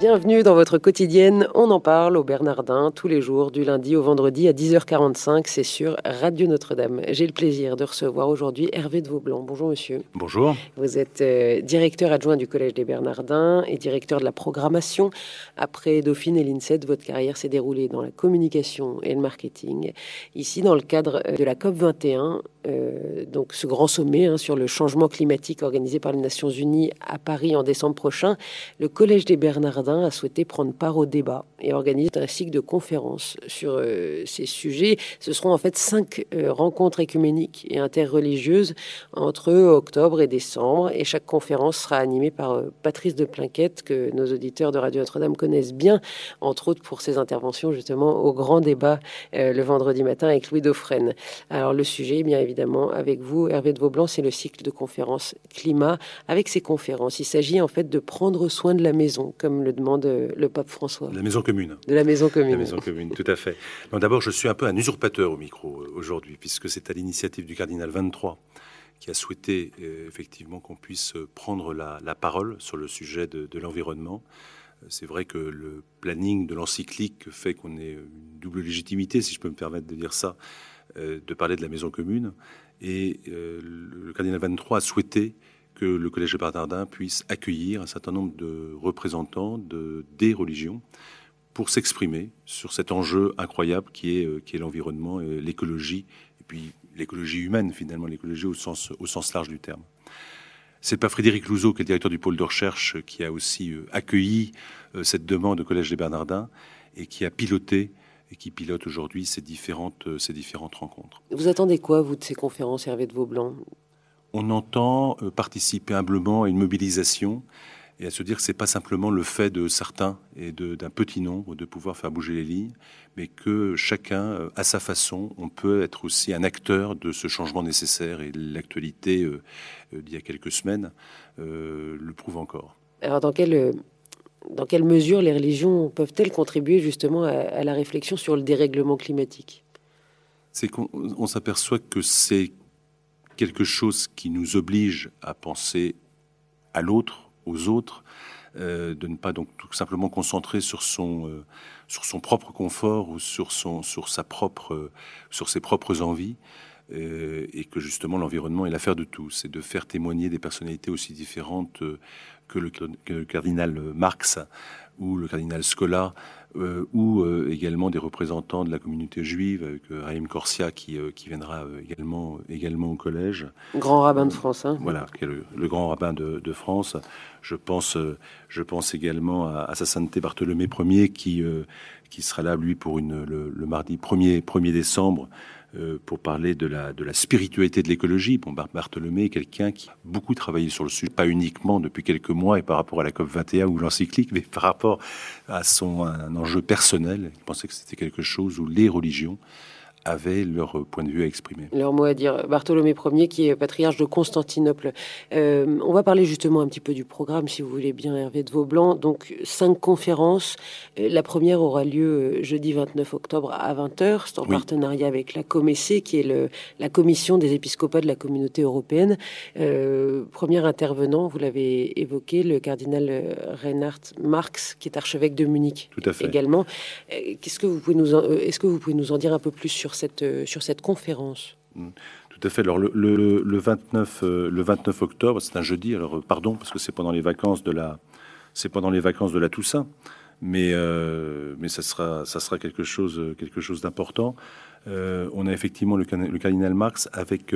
Bienvenue dans votre quotidienne. On en parle au Bernardin tous les jours, du lundi au vendredi à 10h45. C'est sur Radio Notre-Dame. J'ai le plaisir de recevoir aujourd'hui Hervé de Vaublanc. Bonjour monsieur. Bonjour. Vous êtes euh, directeur adjoint du Collège des Bernardins et directeur de la programmation. Après Dauphine et l'INSET, votre carrière s'est déroulée dans la communication et le marketing. Ici, dans le cadre euh, de la COP 21, euh, donc ce grand sommet hein, sur le changement climatique organisé par les Nations Unies à Paris en décembre prochain, le Collège des Bernardins a souhaité prendre part au débat et organiser un cycle de conférences sur euh, ces sujets. Ce seront en fait cinq euh, rencontres écuméniques et interreligieuses entre octobre et décembre et chaque conférence sera animée par Patrice de Plinquette que nos auditeurs de Radio Notre-Dame connaissent bien, entre autres pour ses interventions justement au grand débat le vendredi matin avec Louis Dauphren. Alors le sujet, eh bien évidemment, évidemment avec vous, Hervé de Vaublanc, c'est le cycle de conférences climat. Avec ces conférences, il s'agit en fait de prendre soin de la maison, comme le demande euh, le pape François. De la maison commune. De la maison commune. la maison commune, tout à fait. D'abord, je suis un peu un usurpateur au micro euh, aujourd'hui, puisque c'est à l'initiative du cardinal 23 qui a souhaité euh, effectivement qu'on puisse prendre la, parole sur le sujet de, de l'environnement. C'est vrai que le planning de l'encyclique fait qu'on ait une double légitimité, si je peux me permettre de dire ça, euh, de parler de la maison commune. Et euh, le cardinal 23 a souhaité que le Collège de Bernardin puisse accueillir un certain nombre de représentants de, des religions pour s'exprimer sur cet enjeu incroyable qui est, euh, qui est l'environnement, l'écologie, et puis l'écologie humaine finalement, l'écologie au sens, au sens large du terme. C'est pas Frédéric Louzeau, qui est le directeur du pôle de recherche, qui a aussi accueilli cette demande au Collège des Bernardins et qui a piloté et qui pilote aujourd'hui ces différentes, euh, ces différentes rencontres. Vous attendez quoi, vous, de ces conférences, Hervé de Vaublanc On entend euh, participer humblement à une mobilisation et à se dire que c'est pas simplement le fait de certains et d'un petit nombre de pouvoir faire bouger les lignes, mais que chacun, euh, à sa façon, on peut être aussi un acteur de ce changement nécessaire. Et l'actualité d'il y a quelques semaines le prouve encore. Alors, dans quel dans quelle mesure les religions peuvent-elles contribuer justement à, la réflexion sur le dérèglement climatique? C'est qu'on s'aperçoit que c'est quelque chose qui nous oblige à penser à l'autre, aux autres, euh, de ne pas donc tout simplement concentrer sur son euh, sur son propre confort ou sur son sur sa propre sur ses propres envies euh, et que justement l'environnement est l'affaire de tous, c'est de faire témoigner des personnalités aussi différentes que le, cardinal Marx ou le cardinal Scola, euh, ou euh, également des représentants de la communauté juive, avec euh, Raïm Corsia qui, qui viendra également, également au collège. Grand rabbin de France. Hein. Voilà, qui est le, grand rabbin de, de, France. Je pense, je pense également à, sa sainteté Bartholomé Ier qui, qui sera là, lui, pour une, le, le mardi 1er, 1er décembre euh, pour parler de la, de la spiritualité de l'écologie. Bon, Bartholomé est quelqu'un qui a beaucoup travaillé sur le sujet, pas uniquement depuis quelques mois et par rapport à la COP 21 ou l'encyclique, mais par rapport à son enjeu personnel. Il pensait que c'était quelque chose où les religions avaient leur point de vue à exprimer. Leur mot à dire. Bartholomé Ier, qui est patriarche de Constantinople. Euh, on va parler justement un petit peu du programme, si vous voulez bien, Hervé de Vaublanc. Donc, cinq conférences. Euh, la première aura lieu euh, jeudi 29 octobre à 20h. C'est en partenariat avec la COMEC, qui est le, la commission des épiscopats de la communauté européenne. premier intervenant, vous l'avez évoqué, le cardinal Reinhard Marx, qui est archevêque de Munich. Tout à fait. Également. Qu'est-ce que vous pouvez nous est-ce que vous pouvez nous en dire un peu plus sur cette, euh, sur cette conférence mm. Tout à fait. Alors le, le, 29, le 29 euh, octobre, c'est un jeudi. Alors euh, pardon parce que c'est pendant les vacances de la c'est pendant les vacances de la Toussaint, mais mais ça sera ça sera quelque chose quelque chose d'important. on a effectivement le, le cardinal Marx avec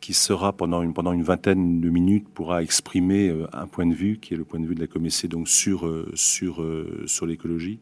qui sera pendant une pendant une vingtaine de minutes pourra exprimer un point de vue qui est le point de vue de la Commission donc sur sur sur l'écologie.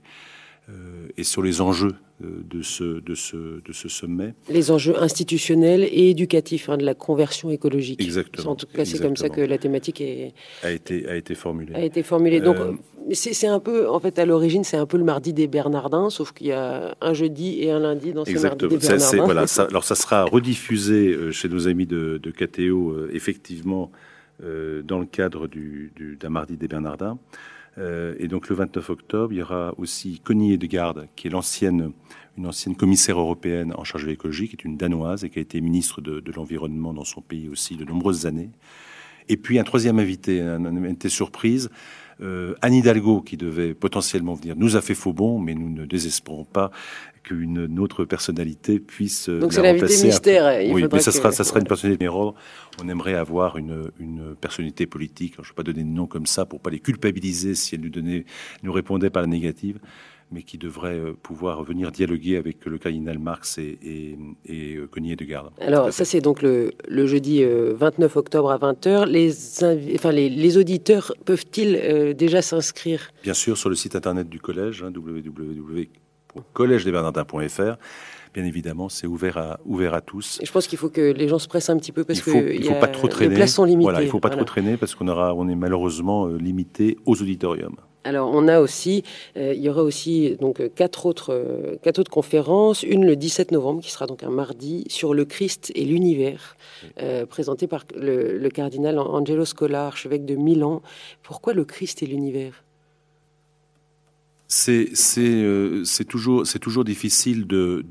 Euh, et sur les enjeux euh, de ce, de, ce, de ce sommet. Les enjeux institutionnels et éducatifs hein, de la conversion écologique. Exactement. En tout cas, c'est comme ça que la thématique est... a, été, a été formulée. A été formulée. Donc, euh, c'est un peu, en fait, à l'origine, c'est un peu le mardi des Bernardins, sauf qu'il y a un jeudi et un lundi dans ce mardi des Bernardins. Voilà, ça, alors, ça sera rediffusé chez nos amis de, de KTO, effectivement, dans le cadre d'un du, mardi des Bernardins. Euh, et donc le 29 octobre, il y aura aussi Connie de Garde, qui est l'ancienne, une ancienne commissaire européenne en charge de l'écologie, qui est une Danoise et qui a été ministre de, l'Environnement dans son pays aussi de nombreuses années. Et puis un troisième invité, un, invité surprise, euh, Anne Hidalgo, qui devait potentiellement venir, nous a fait faux bon, mais nous ne désespérons pas qu'une autre personnalité puisse Donc c'est l'invité mystère. oui, mais ça, sera, ça sera une personnalité On aimerait avoir une, une personnalité politique. je ne vais pas donner de nom comme ça pour pas les culpabiliser si elle nous, donnait, nous répondait par la négative mais qui devrait euh, pouvoir venir dialoguer avec le cardinal Marx et, et, et euh, Cognier de Garde. Alors ça c'est donc le, le, jeudi 29 euh, octobre à 20h. Les, enfin, les, les auditeurs peuvent-ils déjà s'inscrire? Bien sûr sur le site internet du collège, hein. Bien évidemment, c'est ouvert à, ouvert à tous. Et je pense qu'il faut que les gens se pressent un petit peu parce qu'il faut, il faut pas trop traîner. les places sont limitées. Voilà, il ne faut pas trop traîner parce qu'on aura, on est malheureusement limité aux auditoriums. Alors on a aussi, euh, il y aura aussi donc quatre autres, euh, quatre autres conférences. Une le 17 novembre qui sera donc un mardi sur le Christ et l'univers, euh, présentée par le, cardinal Angelo Scola, archevêque de Milan. Pourquoi le Christ et l'univers? C'est toujours, difficile de,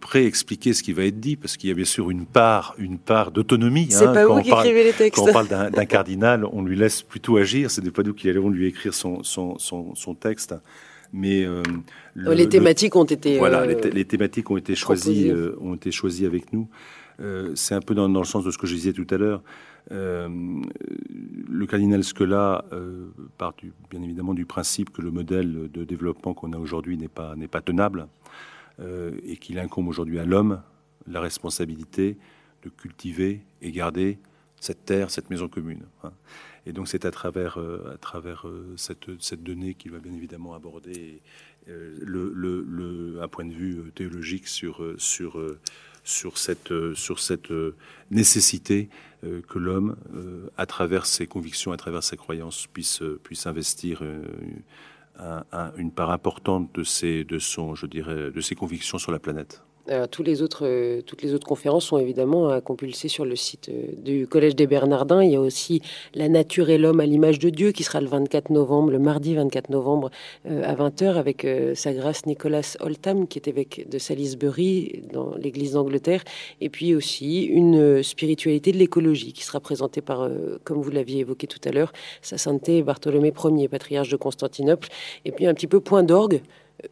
pré-expliquer ce qui va être dit, parce qu'il y a bien sûr une part, une part d'autonomie. C'est hein, pas vous qui écrivez les textes. Quand on parle d'un cardinal, on lui laisse plutôt agir. Ce n'est pas nous qui allons lui écrire son, son, son, texte. Mais euh, les thématiques ont été voilà, euh, les, thématiques ont été choisies, euh, ont été choisies avec nous. C'est un peu dans, dans, le sens de ce que je disais tout à l'heure. le cardinal Scola part du, bien évidemment du principe que le modèle de développement qu'on a aujourd'hui n'est pas n'est pas tenable. Euh, et qu'il incombe aujourd'hui à l'homme la responsabilité de cultiver et garder cette terre, cette maison commune. Hein. Et donc c'est à travers, euh, à travers euh, cette, cette, donnée qu'il va bien évidemment aborder le, le, un point de vue théologique sur, sur, sur cette, sur cette nécessité que l'homme, à travers ses convictions, à travers ses croyances, puisse, puisse investir une part importante de ses, de son, je dirais, de ses convictions sur la planète. Euh, euh, toutes les autres conférences sont évidemment à compulser sur le site euh, du Collège des Bernardins. Il y a aussi La nature et l'homme à l'image de Dieu qui sera le 24 novembre, le mardi 24 novembre à 20h avec sa grâce Nicolas Oldham qui est évêque de Salisbury dans l'église d'Angleterre. Et puis aussi une spiritualité de l'écologie qui sera présentée par, comme vous l'aviez évoqué tout à l'heure, sa sainteté Bartholomé Ier, patriarche de Constantinople. Et puis un petit peu point d'orgue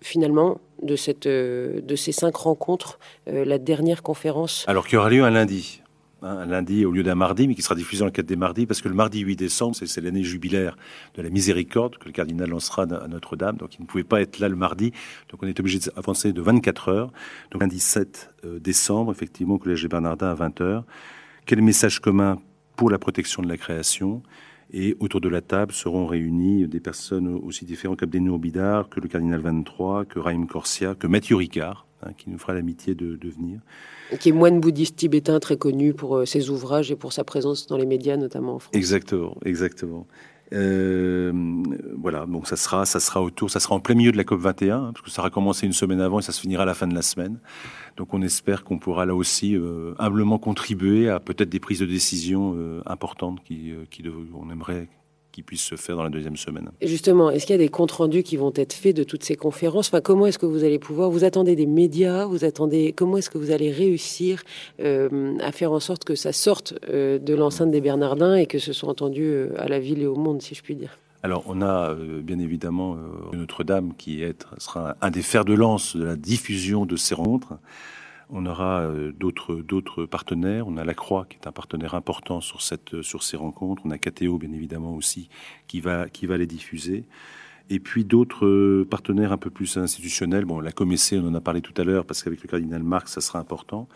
finalement de, euh, de ces cinq rencontres, euh, la dernière conférence Alors qui aura lieu un lundi. Hein, un lundi au lieu d'un mardi, mais qui sera diffusé dans le cadre des mardis, parce que le mardi 8 décembre, c'est l'année jubilaire de la miséricorde que le cardinal lancera à Notre-Dame, donc il ne pouvait pas être là le mardi, donc on est obligé d'avancer de 24 heures. Donc lundi 7 euh, décembre, effectivement, au Collège des Bernardins à 20 heures. Quel message commun pour la protection de la création? Et autour de la table seront réunis des personnes aussi différentes qu'Abdenour Bidar, que le cardinal 23, que Raïm Corsia, que Mathieu Ricard, hein, qui nous fera l'amitié de, de, venir. Qui est moine bouddhiste tibétain très connu pour euh, ses ouvrages et pour sa présence dans les médias, notamment en France. Exactement, exactement. Euh, voilà, donc ça sera, ça sera autour, ça sera en plein milieu de la COP 21, hein, parce que ça aura commencé une semaine avant et ça se finira à la fin de la semaine. Donc on espère qu'on pourra là aussi euh, humblement contribuer à peut-être des prises de décision euh, importantes qui, euh, qui on aimerait qui puissent se faire dans la deuxième semaine. justement, est-ce qu'il y a des comptes rendus qui vont être faits de toutes ces conférences? Enfin, Comment est-ce que vous allez pouvoir Vous attendez des médias Vous attendez Comment est-ce que vous allez réussir à faire en sorte que ça sorte de l'enceinte des Bernardins et que ce soit entendu à la ville et au monde, si je puis dire? Alors, on a bien évidemment Notre-Dame qui est, sera un des fers de lance de la diffusion de ces rencontres. On aura euh, d'autres partenaires. On a la Croix qui est un partenaire important sur sur ces rencontres. On a KTO bien évidemment aussi qui va les diffuser. Et puis d'autres euh, partenaires un peu plus institutionnels. Bon, la Comessé, on en a parlé tout à l'heure parce qu'avec le cardinal Marx, ça sera important.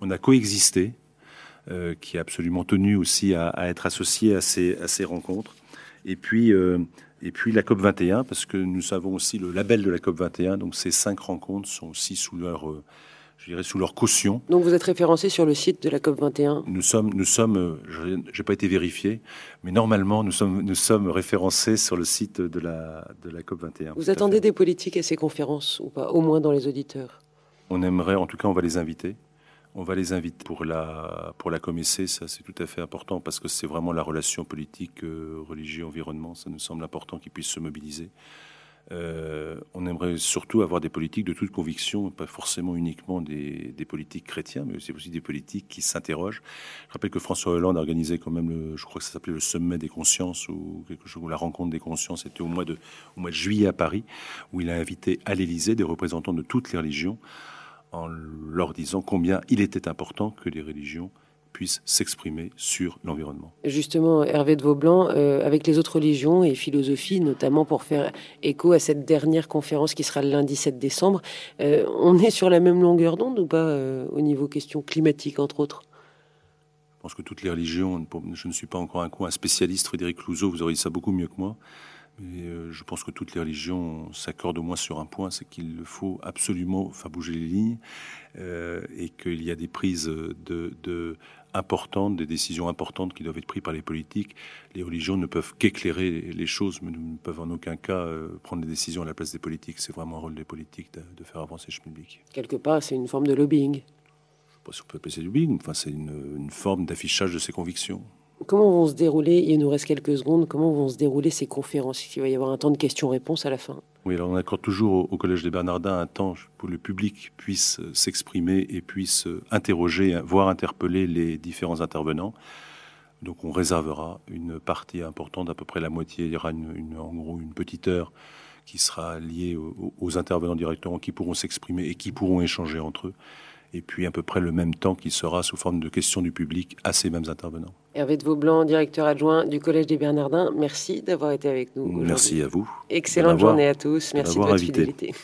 On a coexisté, euh, qui est absolument tenu aussi à, être associé à ces rencontres. Et puis et puis la COP 21, parce que nous savons aussi le label de la COP 21. Donc ces cinq rencontres sont aussi sous leur je dirais, sous leur caution. Donc vous êtes référencé sur le site de la COP 21 Nous sommes, nous sommes, euh, j'ai pas été vérifié, mais normalement nous sommes, nous sommes référencés sur le site de la, de la COP 21. Vous attendez des politiques à ces conférences ou pas, au moins dans les auditeurs On aimerait, en tout cas, on va les inviter. On va les inviter pour la pour la ça c'est tout à fait important parce que c'est vraiment la relation politique, euh, religieux, environnement. Ça nous semble important qu'ils puissent se mobiliser. Euh, on aimerait surtout avoir des politiques de toute conviction, pas forcément uniquement des, politiques chrétiens, mais aussi des politiques qui s'interrogent. Je rappelle que François Hollande a organisé quand même, je crois que ça s'appelait le sommet des consciences ou quelque la rencontre des consciences, c'était au mois de, au mois de juillet à Paris, où il a invité à l'Élysée des représentants de toutes les religions en leur disant combien il était important que les religions puisse s'exprimer sur l'environnement. Justement, Hervé de Vaublanc, euh, avec les autres religions et philosophies, notamment pour faire écho à cette dernière conférence qui sera le lundi 7 décembre, euh, on est sur la même longueur d'onde ou pas euh, au niveau question climatique, entre autres? Je pense que toutes les religions, je ne suis pas encore un, un spécialiste, Frédéric Clouseau, vous auriez ça beaucoup mieux que moi. Mais je pense que toutes les religions s'accordent au moins sur un point, c'est qu'il faut absolument faire bouger les lignes et qu'il y a des prises de, de importantes, des décisions importantes qui doivent être prises par les politiques. Les religions ne peuvent qu'éclairer les choses, mais ne peuvent en aucun cas euh, prendre des décisions à la place des politiques. C'est vraiment un rôle des politiques de, faire avancer le public. Quelque part, c'est une forme de lobbying. Je ne sais pas si on peut appeler ça du lobbying, enfin, c'est une, une forme d'affichage de ses convictions. Comment vont se dérouler, il nous reste quelques secondes, comment vont se dérouler ces conférences? Il va y avoir un temps de questions-réponses à la fin. Oui, alors on accorde toujours au, Collège des Bernardins un temps pour que le public puisse s'exprimer et puisse interroger, voire interpeller les différents intervenants. Donc on réservera une partie importante, à peu près la moitié, il y aura une, en gros une petite heure qui sera liée aux intervenants directement, qui pourront s'exprimer et qui pourront échanger entre eux et puis à peu près le même temps qui sera sous forme de questions du public à ces mêmes intervenants. Hervé de Vaublanc, directeur adjoint du Collège des Bernardins, merci d'avoir été avec nous. Merci à vous. Excellente journée à tous. Merci de votre fidélité.